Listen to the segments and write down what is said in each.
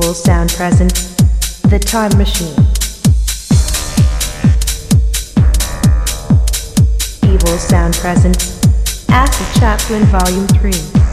Evil Sound present The Time Machine. Evil Sound present Acid Chaplin Volume 3.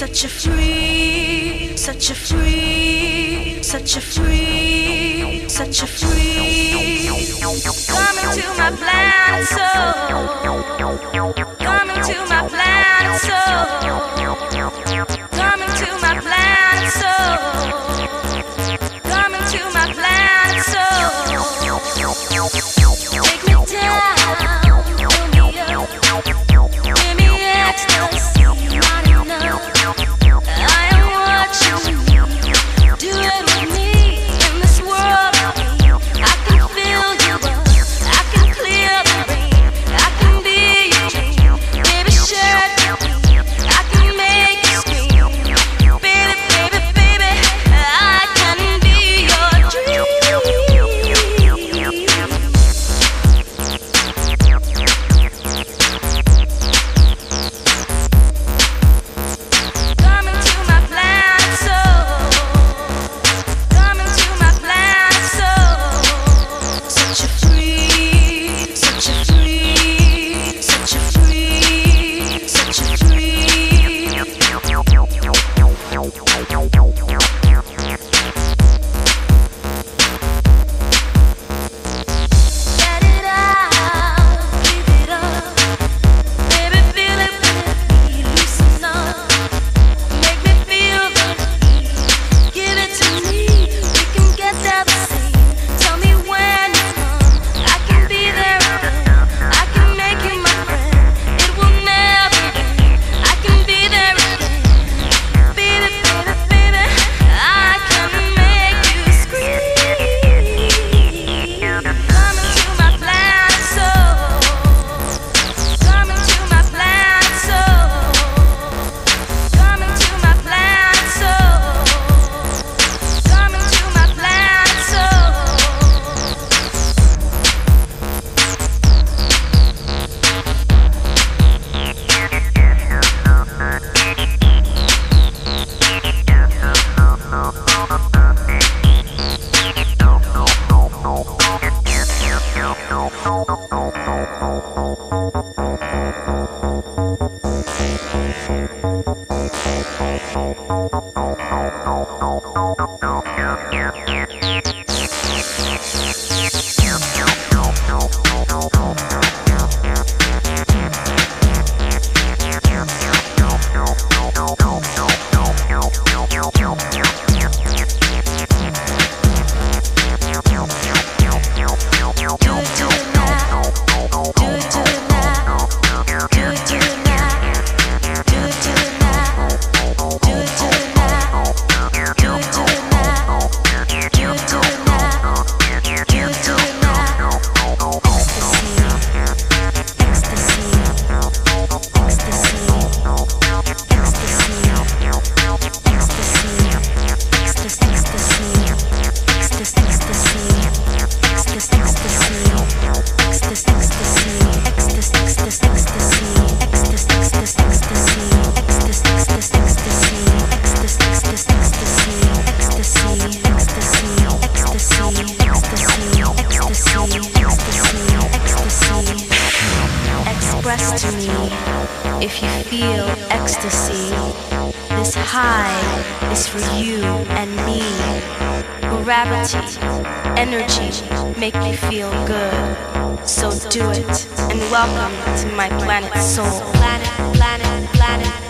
Such a free, such a free, such a free, such a free. Coming to my planet soul. Coming to my planet soul. to me. If you feel ecstasy, this high is for you and me. Gravity, energy make me feel good. So do it and welcome to my planet soul. Planet, planet, planet.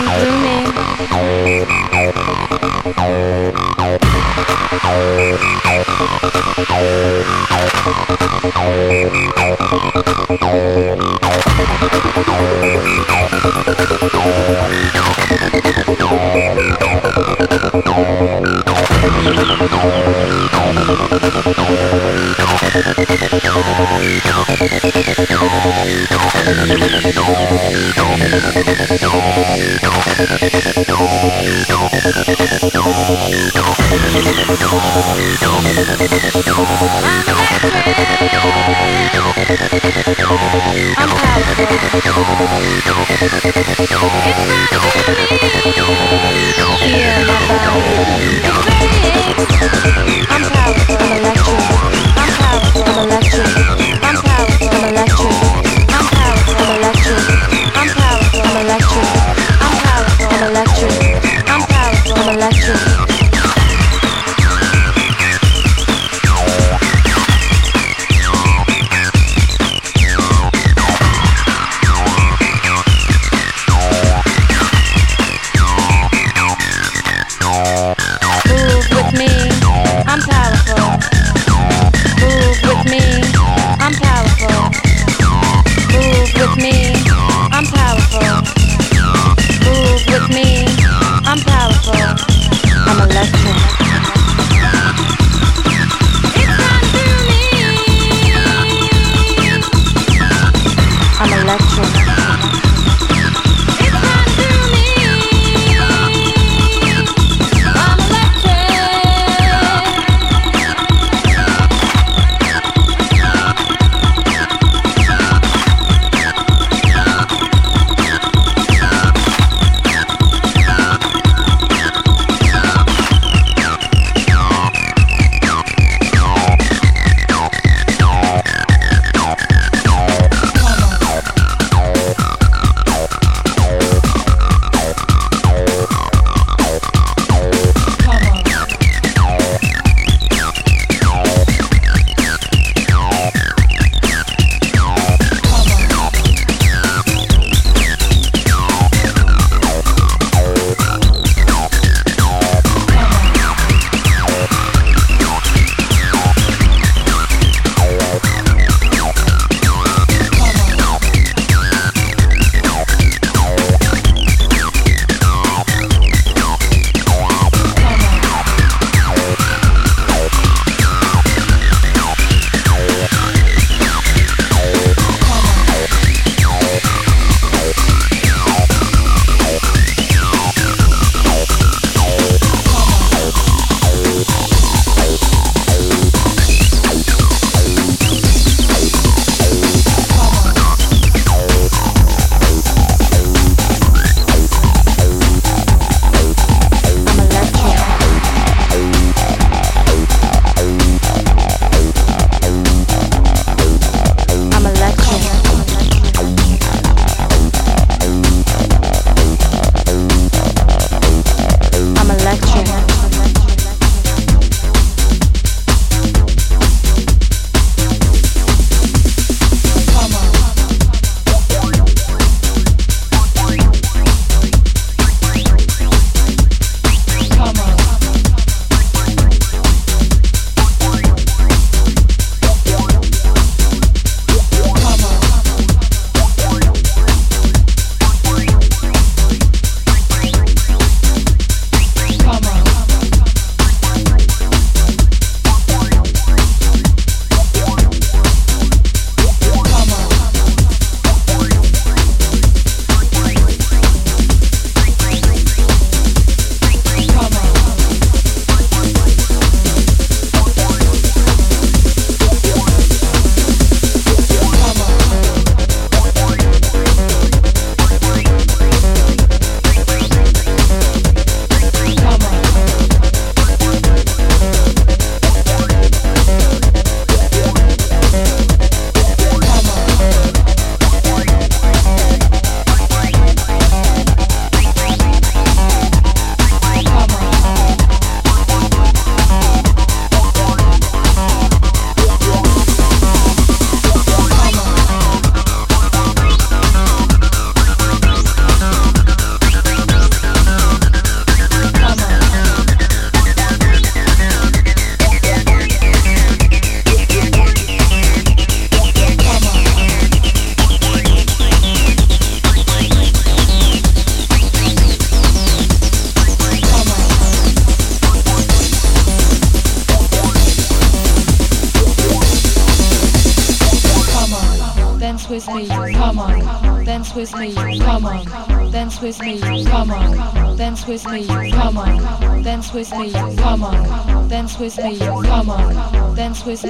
Running through. It's 崔思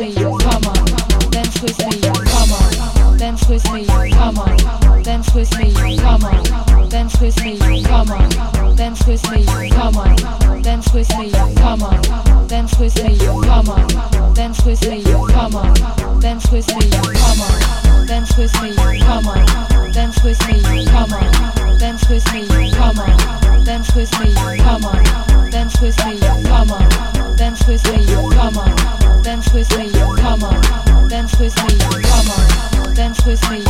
twisting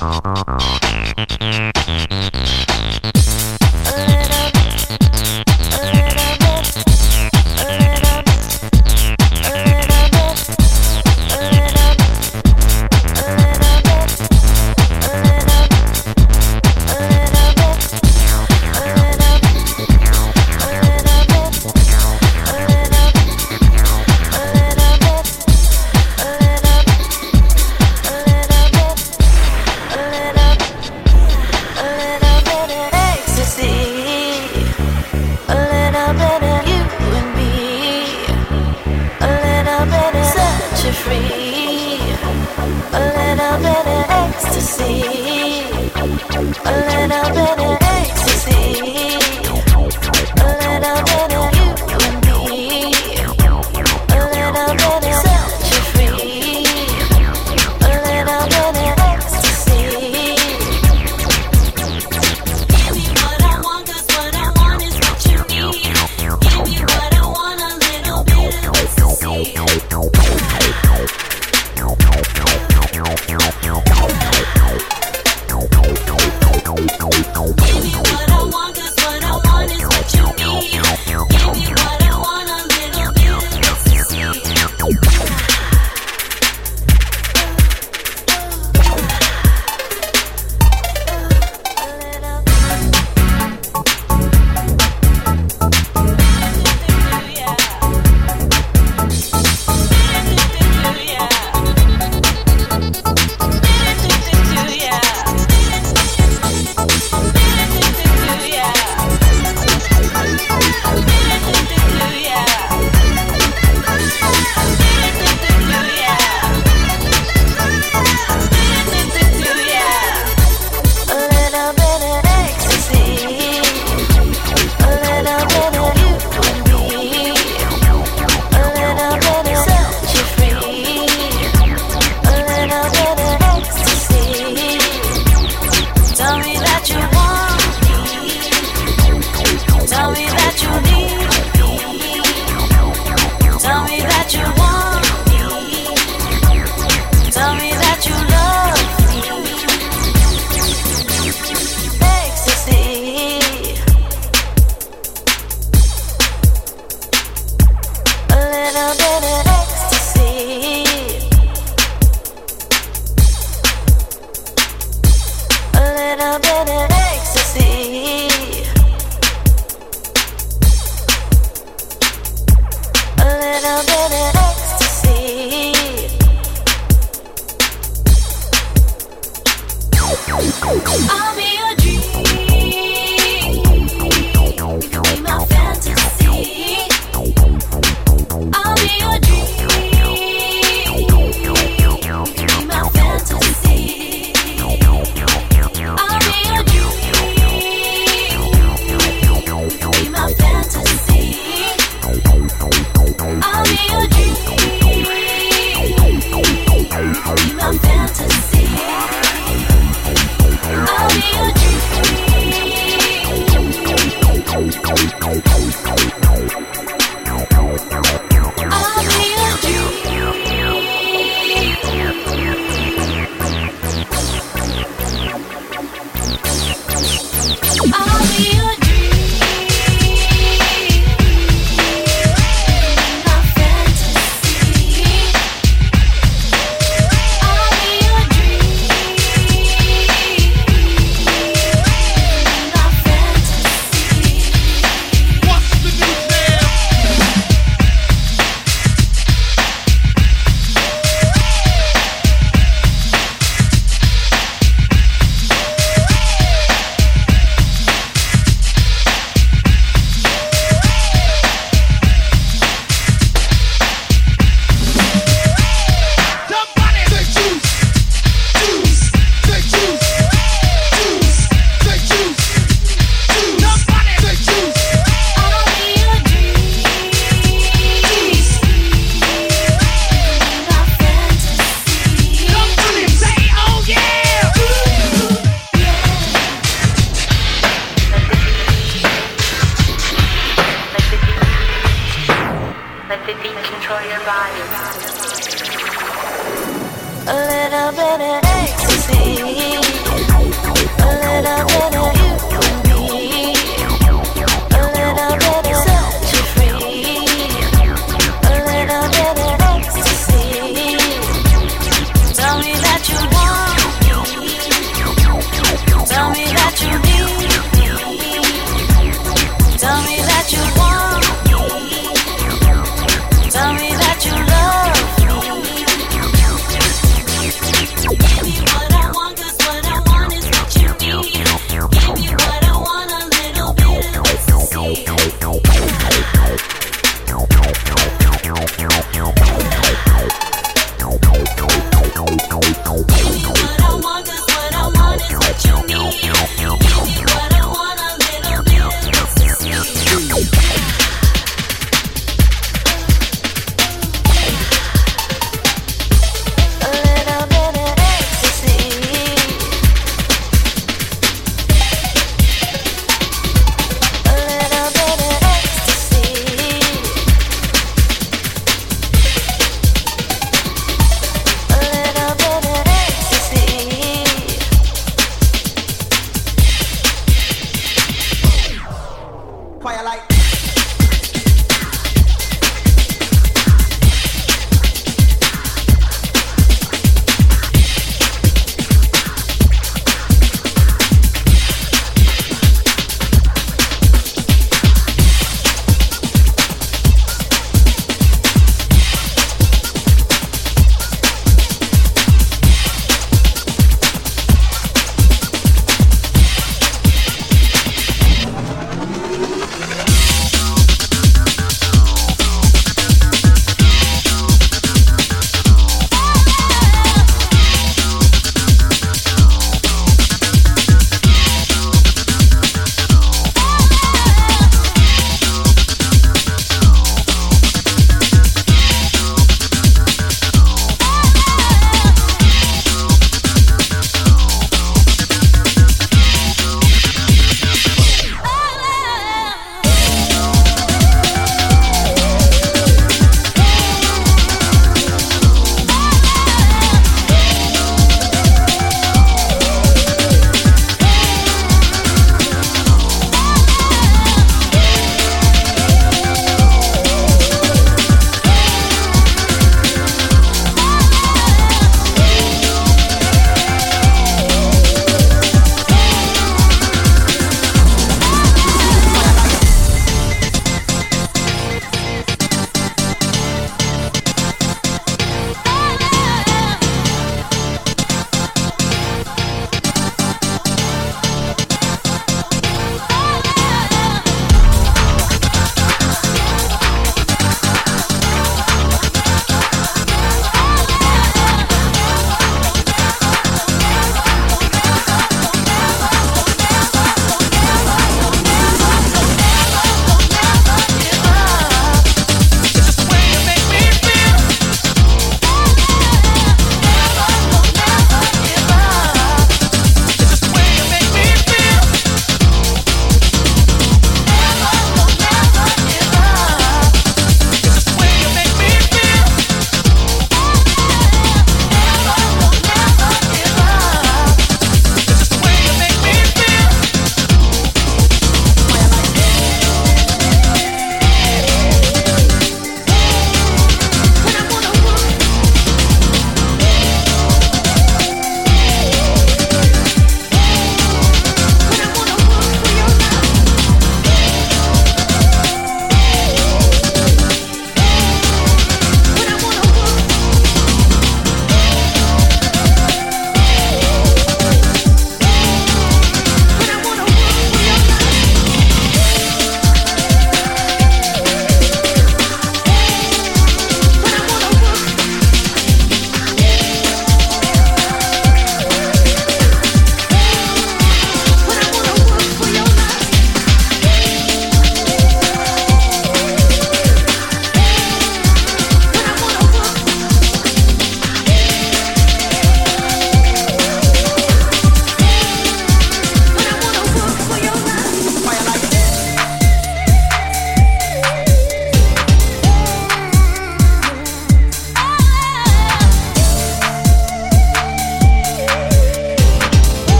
Thank you.